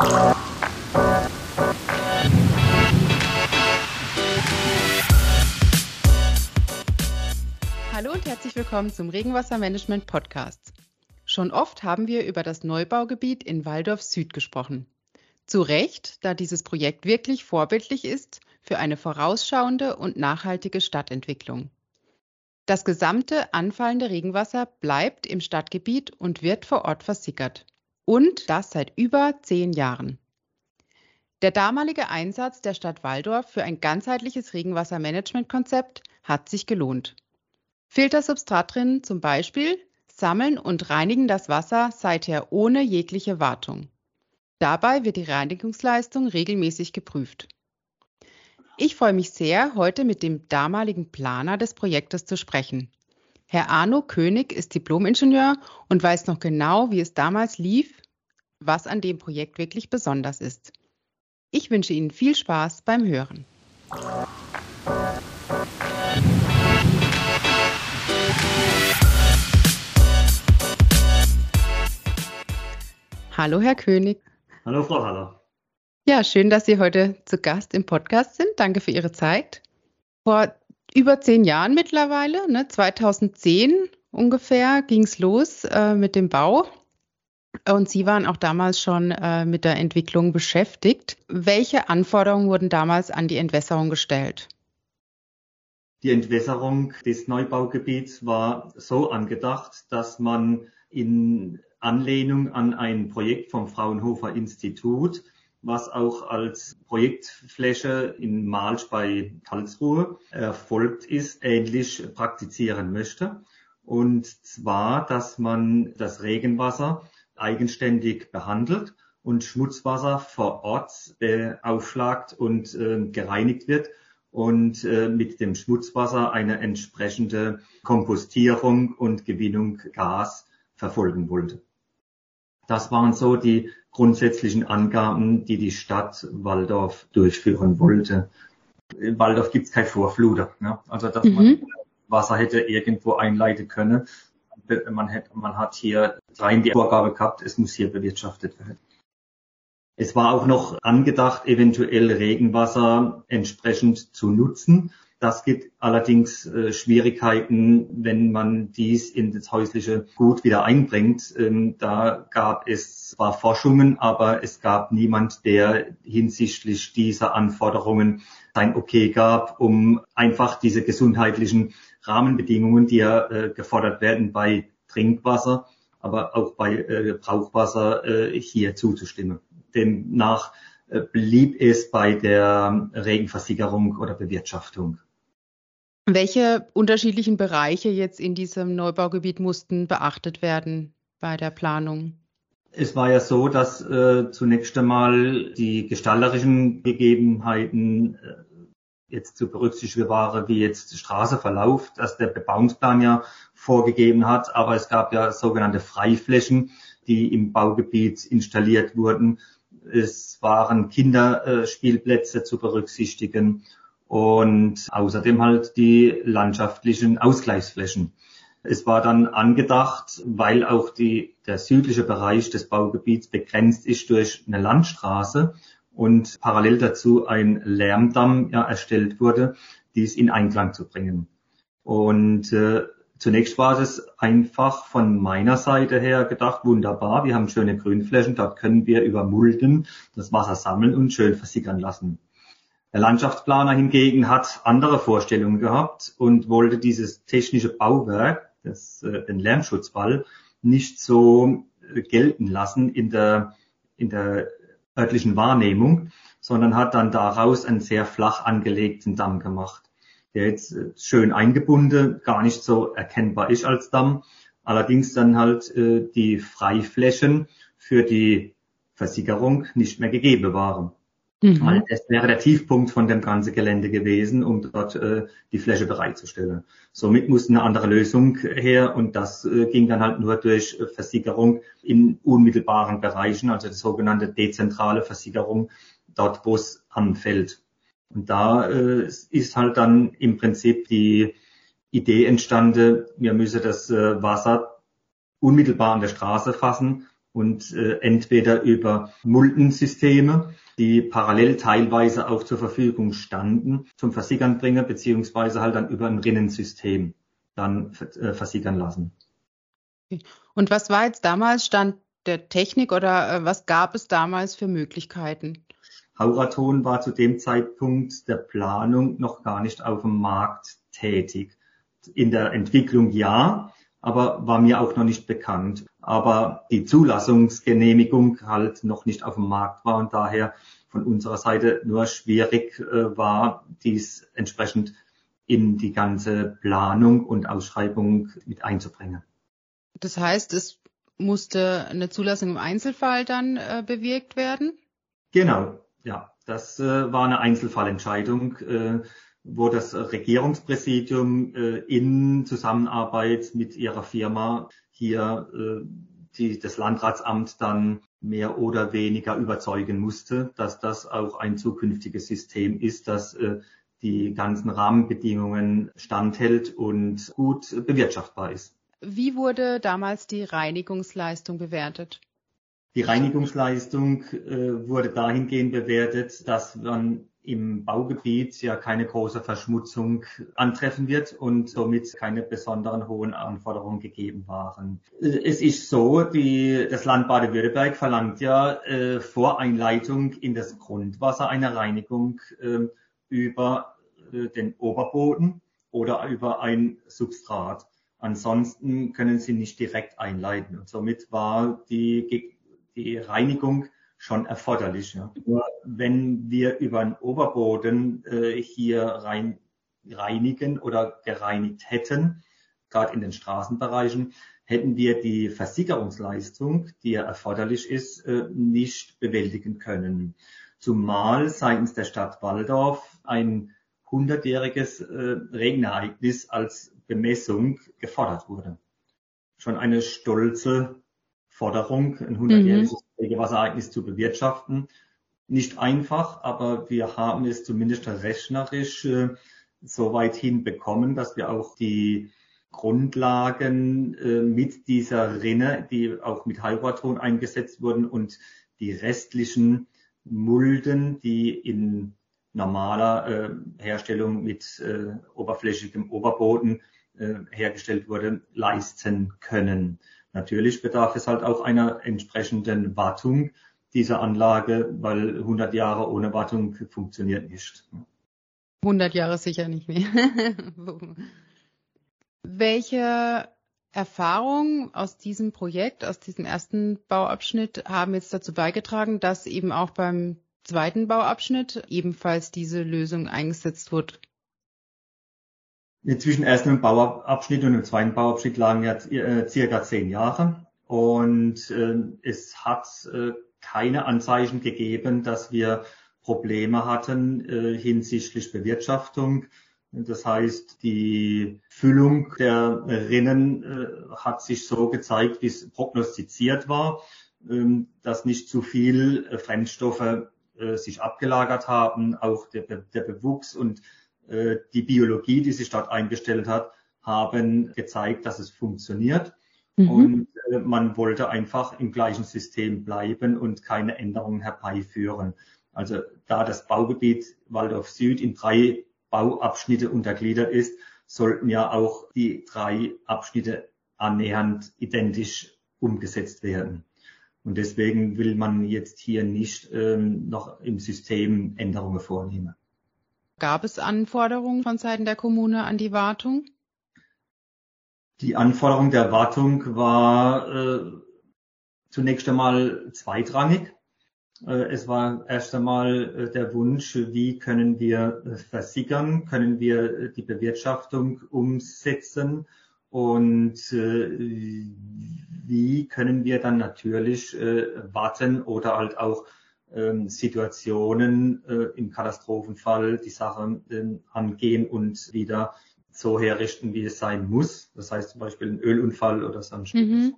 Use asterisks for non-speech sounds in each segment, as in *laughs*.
Hallo und herzlich willkommen zum Regenwassermanagement Podcast. Schon oft haben wir über das Neubaugebiet in Waldorf Süd gesprochen. Zu Recht, da dieses Projekt wirklich vorbildlich ist für eine vorausschauende und nachhaltige Stadtentwicklung. Das gesamte anfallende Regenwasser bleibt im Stadtgebiet und wird vor Ort versickert. Und das seit über zehn Jahren. Der damalige Einsatz der Stadt Waldorf für ein ganzheitliches Regenwassermanagementkonzept hat sich gelohnt. Filtersubstrat zum Beispiel sammeln und reinigen das Wasser seither ohne jegliche Wartung. Dabei wird die Reinigungsleistung regelmäßig geprüft. Ich freue mich sehr, heute mit dem damaligen Planer des Projektes zu sprechen. Herr Arno König ist Diplomingenieur und weiß noch genau, wie es damals lief, was an dem Projekt wirklich besonders ist. Ich wünsche Ihnen viel Spaß beim Hören. Hallo, Herr König. Hallo, Frau Haller. Ja, schön, dass Sie heute zu Gast im Podcast sind. Danke für Ihre Zeit. Vor über zehn Jahren mittlerweile, ne, 2010 ungefähr, ging es los äh, mit dem Bau. Und Sie waren auch damals schon äh, mit der Entwicklung beschäftigt. Welche Anforderungen wurden damals an die Entwässerung gestellt? Die Entwässerung des Neubaugebiets war so angedacht, dass man in Anlehnung an ein Projekt vom Fraunhofer Institut, was auch als Projektfläche in Malsch bei Karlsruhe erfolgt ist, ähnlich praktizieren möchte. Und zwar, dass man das Regenwasser eigenständig behandelt und Schmutzwasser vor Ort aufschlagt und äh, gereinigt wird und äh, mit dem Schmutzwasser eine entsprechende Kompostierung und Gewinnung Gas verfolgen wollte. Das waren so die grundsätzlichen Angaben, die die Stadt Waldorf durchführen wollte. In Waldorf gibt es kein Vorfluter. Ne? Also dass mhm. man Wasser hätte irgendwo einleiten können. Man, hätte, man hat hier rein die Vorgabe gehabt, es muss hier bewirtschaftet werden. Es war auch noch angedacht, eventuell Regenwasser entsprechend zu nutzen. Das gibt allerdings äh, Schwierigkeiten, wenn man dies in das häusliche Gut wieder einbringt. Ähm, da gab es zwar Forschungen, aber es gab niemand, der hinsichtlich dieser Anforderungen sein Okay gab, um einfach diese gesundheitlichen Rahmenbedingungen, die ja äh, gefordert werden bei Trinkwasser, aber auch bei äh, Brauchwasser äh, hier zuzustimmen. Demnach äh, blieb es bei der Regenversickerung oder Bewirtschaftung. Welche unterschiedlichen Bereiche jetzt in diesem Neubaugebiet mussten beachtet werden bei der Planung? Es war ja so, dass äh, zunächst einmal die gestalterischen Gegebenheiten äh, jetzt zu berücksichtigen waren, wie jetzt Straßeverlauf, dass der Bebauungsplan ja vorgegeben hat, aber es gab ja sogenannte Freiflächen, die im Baugebiet installiert wurden. Es waren Kinderspielplätze zu berücksichtigen und außerdem halt die landschaftlichen Ausgleichsflächen. Es war dann angedacht, weil auch die, der südliche Bereich des Baugebiets begrenzt ist durch eine Landstraße und parallel dazu ein Lärmdamm ja, erstellt wurde, dies in Einklang zu bringen. Und äh, zunächst war es einfach von meiner Seite her gedacht, wunderbar, wir haben schöne Grünflächen, dort können wir über Mulden das Wasser sammeln und schön versickern lassen. Der Landschaftsplaner hingegen hat andere Vorstellungen gehabt und wollte dieses technische Bauwerk, das, äh, den Lärmschutzwall, nicht so äh, gelten lassen in der, in der örtlichen Wahrnehmung, sondern hat dann daraus einen sehr flach angelegten Damm gemacht, der jetzt äh, schön eingebunden, gar nicht so erkennbar ist als Damm, allerdings dann halt äh, die Freiflächen für die Versickerung nicht mehr gegeben waren. Mhm. Weil das wäre der Tiefpunkt von dem ganzen Gelände gewesen, um dort äh, die Fläche bereitzustellen. Somit musste eine andere Lösung her und das äh, ging dann halt nur durch Versickerung in unmittelbaren Bereichen, also die sogenannte dezentrale Versickerung, dort wo es anfällt. Und da äh, ist halt dann im Prinzip die Idee entstanden, wir müssen das äh, Wasser unmittelbar an der Straße fassen, und äh, entweder über Multensysteme, die parallel teilweise auch zur Verfügung standen, zum Versickern bringen, beziehungsweise halt dann über ein Rinnensystem dann äh, versickern lassen. Und was war jetzt damals Stand der Technik oder äh, was gab es damals für Möglichkeiten? Hauraton war zu dem Zeitpunkt der Planung noch gar nicht auf dem Markt tätig. In der Entwicklung ja, aber war mir auch noch nicht bekannt. Aber die Zulassungsgenehmigung halt noch nicht auf dem Markt war und daher von unserer Seite nur schwierig äh, war, dies entsprechend in die ganze Planung und Ausschreibung mit einzubringen. Das heißt, es musste eine Zulassung im Einzelfall dann äh, bewirkt werden? Genau, ja. Das äh, war eine Einzelfallentscheidung. Wo das Regierungspräsidium äh, in Zusammenarbeit mit ihrer Firma hier äh, die, das Landratsamt dann mehr oder weniger überzeugen musste, dass das auch ein zukünftiges System ist, das äh, die ganzen Rahmenbedingungen standhält und gut bewirtschaftbar ist. Wie wurde damals die Reinigungsleistung bewertet? Die Reinigungsleistung äh, wurde dahingehend bewertet, dass man im Baugebiet ja keine große Verschmutzung antreffen wird und somit keine besonderen hohen Anforderungen gegeben waren. Es ist so, die, das Land Baden-Württemberg verlangt ja äh, vor Einleitung in das Grundwasser eine Reinigung äh, über äh, den Oberboden oder über ein Substrat. Ansonsten können sie nicht direkt einleiten. Und somit war die, die Reinigung schon erforderlich. Ja. Nur wenn wir über den Oberboden äh, hier rein reinigen oder gereinigt hätten, gerade in den Straßenbereichen, hätten wir die Versickerungsleistung, die ja erforderlich ist, äh, nicht bewältigen können. Zumal seitens der Stadt Waldorf ein hundertjähriges äh, Regenereignis als Bemessung gefordert wurde. Schon eine stolze Forderung, ein hundertjähriges mhm. Regenwasserereignis zu bewirtschaften. Nicht einfach, aber wir haben es zumindest rechnerisch äh, so weit hinbekommen, dass wir auch die Grundlagen äh, mit dieser Rinne, die auch mit Halberton eingesetzt wurden und die restlichen Mulden, die in normaler äh, Herstellung mit oberflächigem Oberboden äh, hergestellt wurde, leisten können. Natürlich bedarf es halt auch einer entsprechenden Wartung dieser Anlage, weil 100 Jahre ohne Wartung funktioniert nicht. 100 Jahre sicher nicht mehr. *laughs* Welche Erfahrungen aus diesem Projekt, aus diesem ersten Bauabschnitt haben jetzt dazu beigetragen, dass eben auch beim zweiten Bauabschnitt ebenfalls diese Lösung eingesetzt wird? Zwischen ersten Bauabschnitt und dem zweiten Bauabschnitt lagen ja äh, circa zehn Jahre. Und äh, es hat äh, keine Anzeichen gegeben, dass wir Probleme hatten äh, hinsichtlich Bewirtschaftung. Das heißt, die Füllung der Rinnen äh, hat sich so gezeigt, wie es prognostiziert war, ähm, dass nicht zu viel äh, Fremdstoffe äh, sich abgelagert haben, auch der, der Bewuchs und die Biologie, die sich dort eingestellt hat, haben gezeigt, dass es funktioniert. Mhm. Und äh, man wollte einfach im gleichen System bleiben und keine Änderungen herbeiführen. Also da das Baugebiet Waldorf Süd in drei Bauabschnitte untergliedert ist, sollten ja auch die drei Abschnitte annähernd identisch umgesetzt werden. Und deswegen will man jetzt hier nicht ähm, noch im System Änderungen vornehmen. Gab es Anforderungen von Seiten der Kommune an die Wartung? Die Anforderung der Wartung war äh, zunächst einmal zweitrangig. Äh, es war erst einmal äh, der Wunsch, wie können wir äh, versickern, können wir äh, die Bewirtschaftung umsetzen und äh, wie können wir dann natürlich warten oder halt auch ähm, Situationen äh, im Katastrophenfall die Sache äh, angehen und wieder so herrichten, wie es sein muss. Das heißt zum Beispiel ein Ölunfall oder sonstiges. Mhm.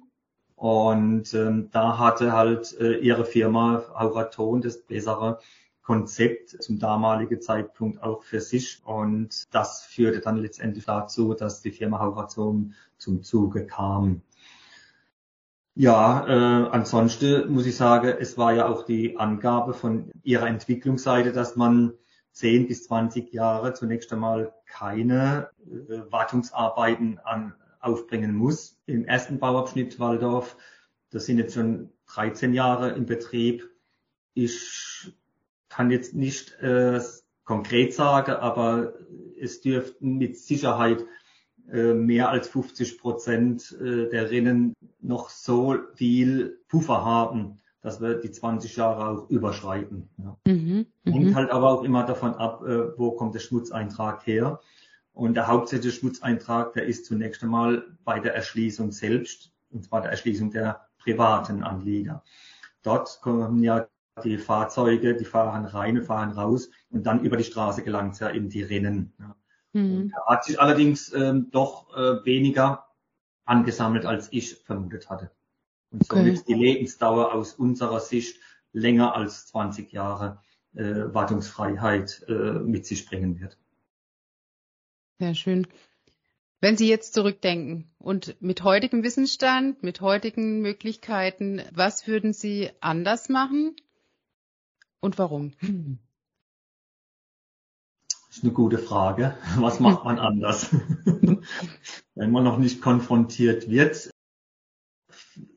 Und ähm, da hatte halt äh, ihre Firma Auraton das bessere Konzept zum damaligen Zeitpunkt auch für sich. Und das führte dann letztendlich dazu, dass die Firma Hauraton zum Zuge kam. Ja, äh, ansonsten muss ich sagen, es war ja auch die Angabe von Ihrer Entwicklungsseite, dass man 10 bis 20 Jahre zunächst einmal keine äh, Wartungsarbeiten an, aufbringen muss. Im ersten Bauabschnitt Waldorf, das sind jetzt schon 13 Jahre im Betrieb. Ich kann jetzt nicht äh, konkret sagen, aber es dürften mit Sicherheit mehr als 50 Prozent äh, der Rinnen noch so viel Puffer haben, dass wir die 20 Jahre auch überschreiten. Ja. Mhm, Hängt mhm. halt aber auch immer davon ab, äh, wo kommt der Schmutzeintrag her. Und der hauptsächliche Schmutzeintrag, der ist zunächst einmal bei der Erschließung selbst, und zwar der Erschließung der privaten Anlieger. Dort kommen ja die Fahrzeuge, die fahren rein fahren raus und dann über die Straße gelangt es ja in die Rinnen. Ja. Mhm. Er hat sich allerdings ähm, doch äh, weniger angesammelt, als ich vermutet hatte. Und somit okay. die Lebensdauer aus unserer Sicht länger als 20 Jahre äh, Wartungsfreiheit äh, mit sich bringen wird. Sehr schön. Wenn Sie jetzt zurückdenken und mit heutigem Wissensstand, mit heutigen Möglichkeiten, was würden Sie anders machen und warum? *laughs* Das ist eine gute Frage. Was macht man anders? *laughs* Wenn man noch nicht konfrontiert wird.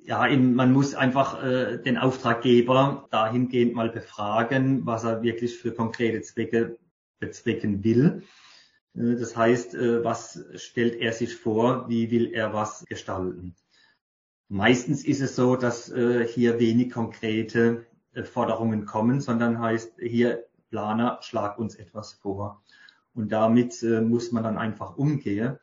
Ja, man muss einfach äh, den Auftraggeber dahingehend mal befragen, was er wirklich für konkrete Zwecke bezwecken will. Äh, das heißt, äh, was stellt er sich vor, wie will er was gestalten? Meistens ist es so, dass äh, hier wenig konkrete Forderungen kommen, sondern heißt hier Planer, schlag uns etwas vor. Und damit äh, muss man dann einfach umgehen.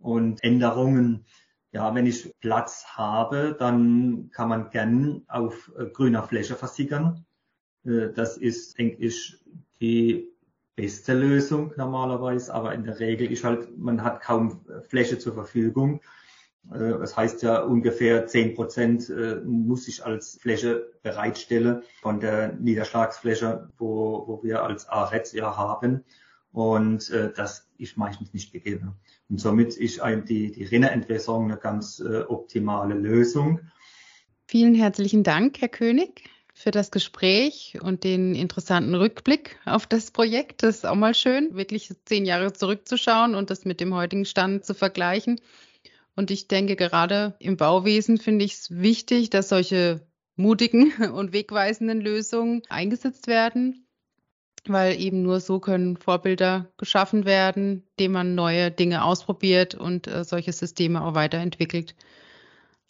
Und Änderungen, ja, wenn ich Platz habe, dann kann man gern auf äh, grüner Fläche versickern. Äh, das ist, denke ich, die beste Lösung normalerweise, aber in der Regel ist halt, man hat kaum Fläche zur Verfügung. Äh, das heißt ja ungefähr zehn Prozent äh, muss ich als Fläche bereitstellen von der Niederschlagsfläche, wo, wo wir als AREZ ja haben. Und äh, das ist meistens nicht gegeben. Und somit ist ein, die, die Rinnerentwässerung eine ganz äh, optimale Lösung. Vielen herzlichen Dank, Herr König, für das Gespräch und den interessanten Rückblick auf das Projekt. Das ist auch mal schön, wirklich zehn Jahre zurückzuschauen und das mit dem heutigen Stand zu vergleichen. Und ich denke, gerade im Bauwesen finde ich es wichtig, dass solche mutigen *laughs* und wegweisenden Lösungen eingesetzt werden, weil eben nur so können Vorbilder geschaffen werden, indem man neue Dinge ausprobiert und äh, solche Systeme auch weiterentwickelt.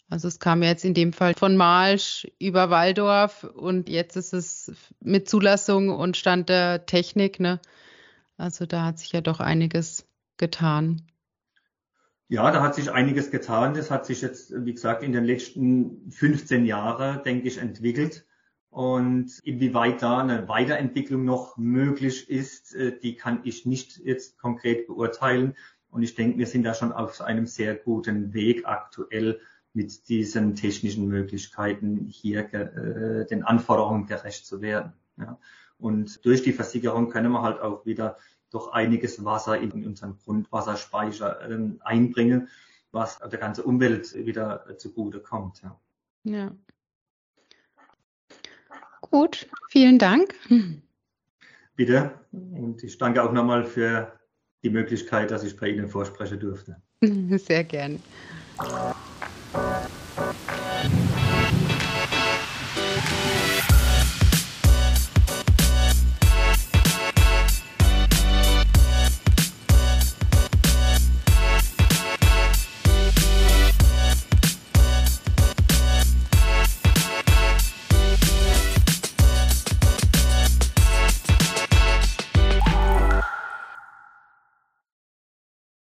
Also es kam jetzt in dem Fall von Malsch über Waldorf und jetzt ist es mit Zulassung und Stand der Technik. Ne? Also da hat sich ja doch einiges getan. Ja, da hat sich einiges getan. Das hat sich jetzt, wie gesagt, in den letzten 15 Jahren, denke ich, entwickelt. Und inwieweit da eine Weiterentwicklung noch möglich ist, äh, die kann ich nicht jetzt konkret beurteilen. Und ich denke, wir sind da schon auf einem sehr guten Weg aktuell mit diesen technischen Möglichkeiten hier äh, den Anforderungen gerecht zu werden. Ja. Und durch die Versicherung können wir halt auch wieder doch einiges Wasser in unseren Grundwasserspeicher ähm, einbringen, was der ganzen Umwelt wieder zugute kommt. Ja. ja. Gut, vielen Dank. Bitte. Und ich danke auch nochmal für die Möglichkeit, dass ich bei Ihnen vorsprechen durfte. *laughs* Sehr gern.